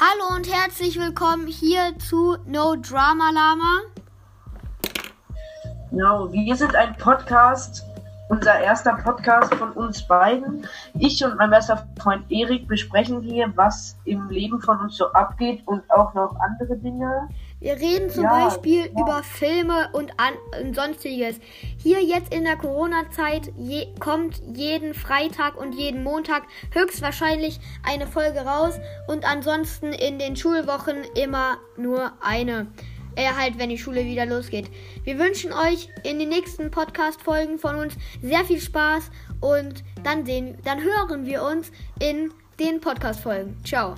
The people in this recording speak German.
Hallo und herzlich willkommen hier zu No Drama Lama. Genau, wir sind ein Podcast, unser erster Podcast von uns beiden. Ich und mein bester Freund Erik besprechen hier, was im Leben von uns so abgeht und auch noch andere Dinge. Wir reden zum Ja, Beispiel ja. über Filme und, an, und sonstiges. Hier jetzt in der Corona-Zeit je, kommt jeden Freitag und jeden Montag höchstwahrscheinlich eine Folge raus und ansonsten in den Schulwochen immer nur eine. Äh, halt, wenn die Schule wieder losgeht. Wir wünschen euch in den nächsten Podcast-Folgen von uns sehr viel Spaß und dann sehen, dann hören wir uns in den Podcast-Folgen. Ciao.